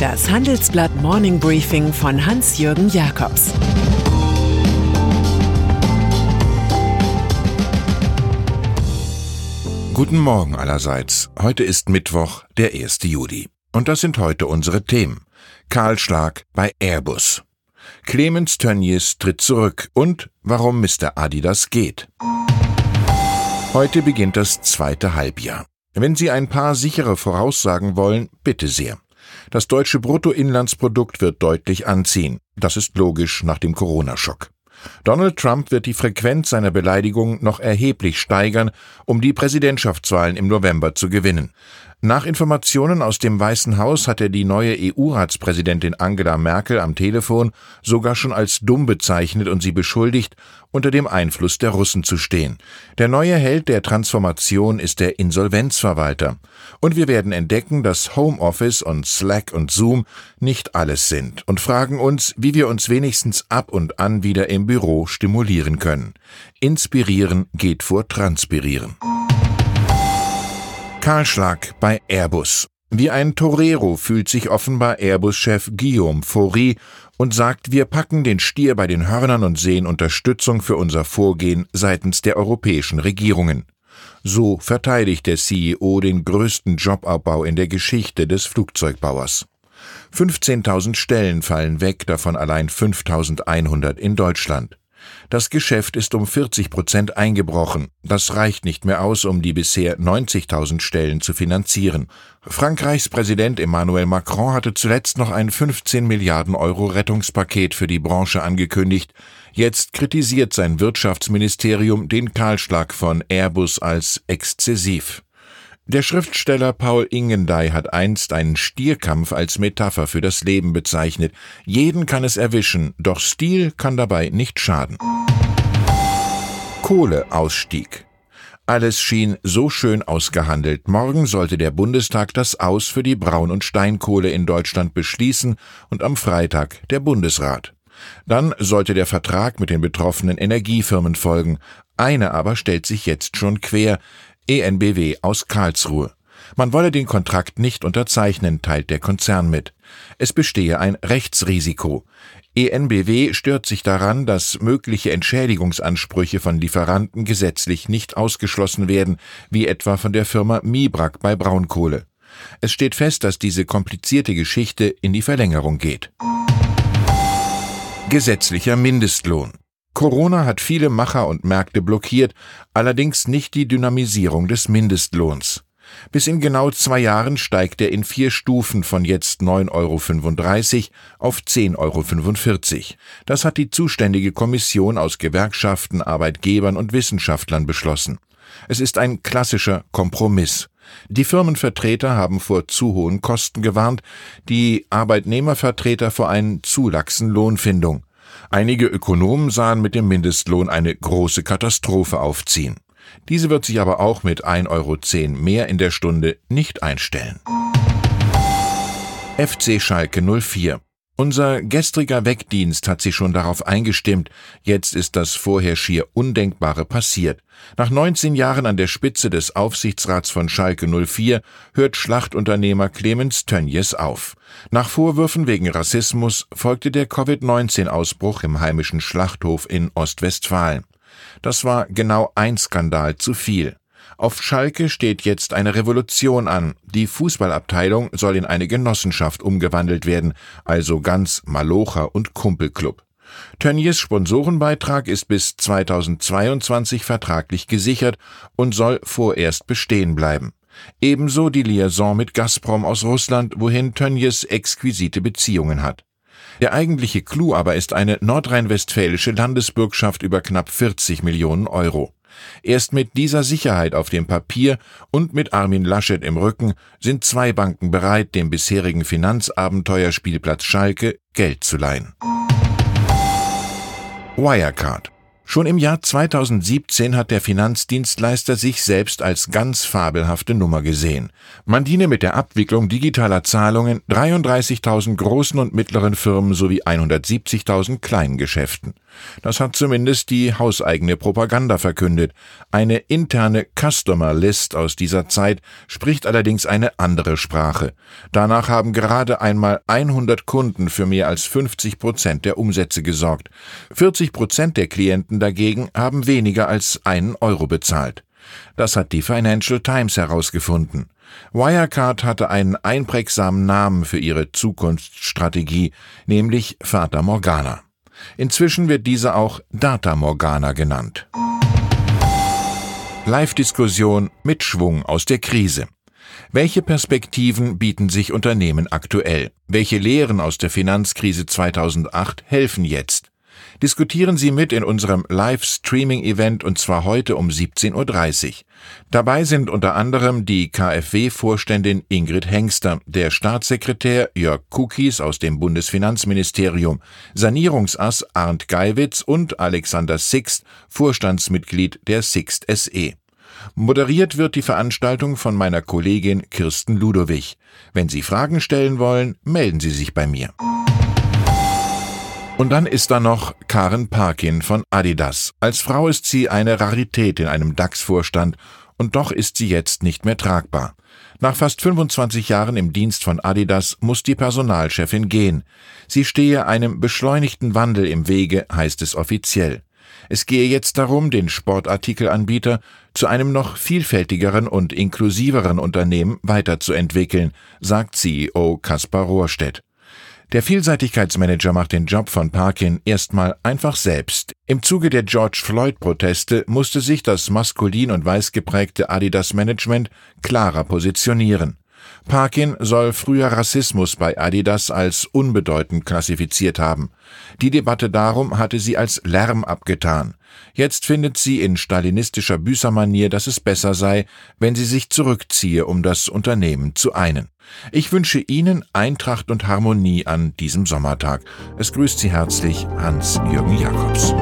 Das Handelsblatt Morning Briefing von Hans-Jürgen Jakobs Guten Morgen allerseits. Heute ist Mittwoch, der 1. Juli. Und das sind heute unsere Themen. Kahlschlag bei Airbus. Clemens Tönnies tritt zurück und warum Mr. Adidas geht. Heute beginnt das zweite Halbjahr. Wenn Sie ein paar sichere Voraussagen wollen, bitte sehr. Das deutsche Bruttoinlandsprodukt wird deutlich anziehen. Das ist logisch nach dem Corona-Schock. Donald Trump wird die Frequenz seiner Beleidigungen noch erheblich steigern, um die Präsidentschaftswahlen im November zu gewinnen. Nach Informationen aus dem Weißen Haus hat er die neue EU-Ratspräsidentin Angela Merkel am Telefon sogar schon als dumm bezeichnet und sie beschuldigt, unter dem Einfluss der Russen zu stehen. Der neue Held der Transformation ist der Insolvenzverwalter. Und wir werden entdecken, dass Homeoffice und Slack und Zoom nicht alles sind und fragen uns, wie wir uns wenigstens ab und an wieder im Büro stimulieren können. Inspirieren geht vor Transpirieren. Kahlschlag bei Airbus. Wie ein Torero fühlt sich offenbar Airbus-Chef Guillaume Faury und sagt, wir packen den Stier bei den Hörnern und sehen Unterstützung für unser Vorgehen seitens der europäischen Regierungen. So verteidigt der CEO den größten Jobabbau in der Geschichte des Flugzeugbauers. 15.000 Stellen fallen weg, davon allein 5.100 in Deutschland. Das Geschäft ist um 40 Prozent eingebrochen. Das reicht nicht mehr aus, um die bisher 90.000 Stellen zu finanzieren. Frankreichs Präsident Emmanuel Macron hatte zuletzt noch ein 15 Milliarden Euro Rettungspaket für die Branche angekündigt. Jetzt kritisiert sein Wirtschaftsministerium den Kahlschlag von Airbus als exzessiv. Der Schriftsteller Paul Ingendey hat einst einen Stierkampf als Metapher für das Leben bezeichnet. Jeden kann es erwischen, doch Stil kann dabei nicht schaden. Kohleausstieg. Alles schien so schön ausgehandelt. Morgen sollte der Bundestag das Aus für die Braun- und Steinkohle in Deutschland beschließen und am Freitag der Bundesrat. Dann sollte der Vertrag mit den betroffenen Energiefirmen folgen. Eine aber stellt sich jetzt schon quer. ENBW aus Karlsruhe. Man wolle den Kontrakt nicht unterzeichnen, teilt der Konzern mit. Es bestehe ein Rechtsrisiko. ENBW stört sich daran, dass mögliche Entschädigungsansprüche von Lieferanten gesetzlich nicht ausgeschlossen werden, wie etwa von der Firma Mibrak bei Braunkohle. Es steht fest, dass diese komplizierte Geschichte in die Verlängerung geht. Gesetzlicher Mindestlohn. Corona hat viele Macher und Märkte blockiert, allerdings nicht die Dynamisierung des Mindestlohns. Bis in genau zwei Jahren steigt er in vier Stufen von jetzt 9,35 Euro auf 10,45 Euro. Das hat die zuständige Kommission aus Gewerkschaften, Arbeitgebern und Wissenschaftlern beschlossen. Es ist ein klassischer Kompromiss. Die Firmenvertreter haben vor zu hohen Kosten gewarnt, die Arbeitnehmervertreter vor einer zu laxen Lohnfindung. Einige Ökonomen sahen mit dem Mindestlohn eine große Katastrophe aufziehen. Diese wird sich aber auch mit 1,10 Euro mehr in der Stunde nicht einstellen. FC Schalke 04 unser gestriger Wegdienst hat sich schon darauf eingestimmt, jetzt ist das vorher schier Undenkbare passiert. Nach 19 Jahren an der Spitze des Aufsichtsrats von Schalke 04 hört Schlachtunternehmer Clemens Tönjes auf. Nach Vorwürfen wegen Rassismus folgte der Covid-19-Ausbruch im heimischen Schlachthof in Ostwestfalen. Das war genau ein Skandal zu viel. Auf Schalke steht jetzt eine Revolution an. Die Fußballabteilung soll in eine Genossenschaft umgewandelt werden, also ganz Malocher und Kumpelclub. Tönnies Sponsorenbeitrag ist bis 2022 vertraglich gesichert und soll vorerst bestehen bleiben. Ebenso die Liaison mit Gazprom aus Russland, wohin Tönnies exquisite Beziehungen hat. Der eigentliche Clou aber ist eine nordrhein-westfälische Landesbürgschaft über knapp 40 Millionen Euro. Erst mit dieser Sicherheit auf dem Papier und mit Armin Laschet im Rücken sind zwei Banken bereit, dem bisherigen Finanzabenteuerspielplatz Schalke Geld zu leihen. Wirecard Schon im Jahr 2017 hat der Finanzdienstleister sich selbst als ganz fabelhafte Nummer gesehen. Man diene mit der Abwicklung digitaler Zahlungen 33.000 großen und mittleren Firmen sowie 170.000 kleinen Geschäften. Das hat zumindest die hauseigene Propaganda verkündet. Eine interne Customer List aus dieser Zeit spricht allerdings eine andere Sprache. Danach haben gerade einmal 100 Kunden für mehr als 50 Prozent der Umsätze gesorgt. 40 Prozent der Klienten dagegen haben weniger als einen Euro bezahlt. Das hat die Financial Times herausgefunden. Wirecard hatte einen einprägsamen Namen für ihre Zukunftsstrategie, nämlich Fata Morgana. Inzwischen wird diese auch Data Morgana genannt. Live-Diskussion mit Schwung aus der Krise. Welche Perspektiven bieten sich Unternehmen aktuell? Welche Lehren aus der Finanzkrise 2008 helfen jetzt? Diskutieren Sie mit in unserem Live-Streaming-Event und zwar heute um 17.30 Uhr. Dabei sind unter anderem die KfW-Vorständin Ingrid Hengster, der Staatssekretär Jörg Kukis aus dem Bundesfinanzministerium, Sanierungsass Arndt Geiwitz und Alexander Sixt, Vorstandsmitglied der Sixt SE. Moderiert wird die Veranstaltung von meiner Kollegin Kirsten Ludowig. Wenn Sie Fragen stellen wollen, melden Sie sich bei mir. Und dann ist da noch Karen Parkin von Adidas. Als Frau ist sie eine Rarität in einem DAX-Vorstand und doch ist sie jetzt nicht mehr tragbar. Nach fast 25 Jahren im Dienst von Adidas muss die Personalchefin gehen. Sie stehe einem beschleunigten Wandel im Wege, heißt es offiziell. Es gehe jetzt darum, den Sportartikelanbieter zu einem noch vielfältigeren und inklusiveren Unternehmen weiterzuentwickeln, sagt CEO Kaspar Rohrstedt. Der Vielseitigkeitsmanager macht den Job von Parkin erstmal einfach selbst. Im Zuge der George Floyd-Proteste musste sich das maskulin und weiß geprägte Adidas-Management klarer positionieren. Parkin soll früher Rassismus bei Adidas als unbedeutend klassifiziert haben. Die Debatte darum hatte sie als Lärm abgetan. Jetzt findet sie in stalinistischer Büßermanier, dass es besser sei, wenn sie sich zurückziehe, um das Unternehmen zu einen. Ich wünsche Ihnen Eintracht und Harmonie an diesem Sommertag. Es grüßt Sie herzlich Hans-Jürgen Jakobs.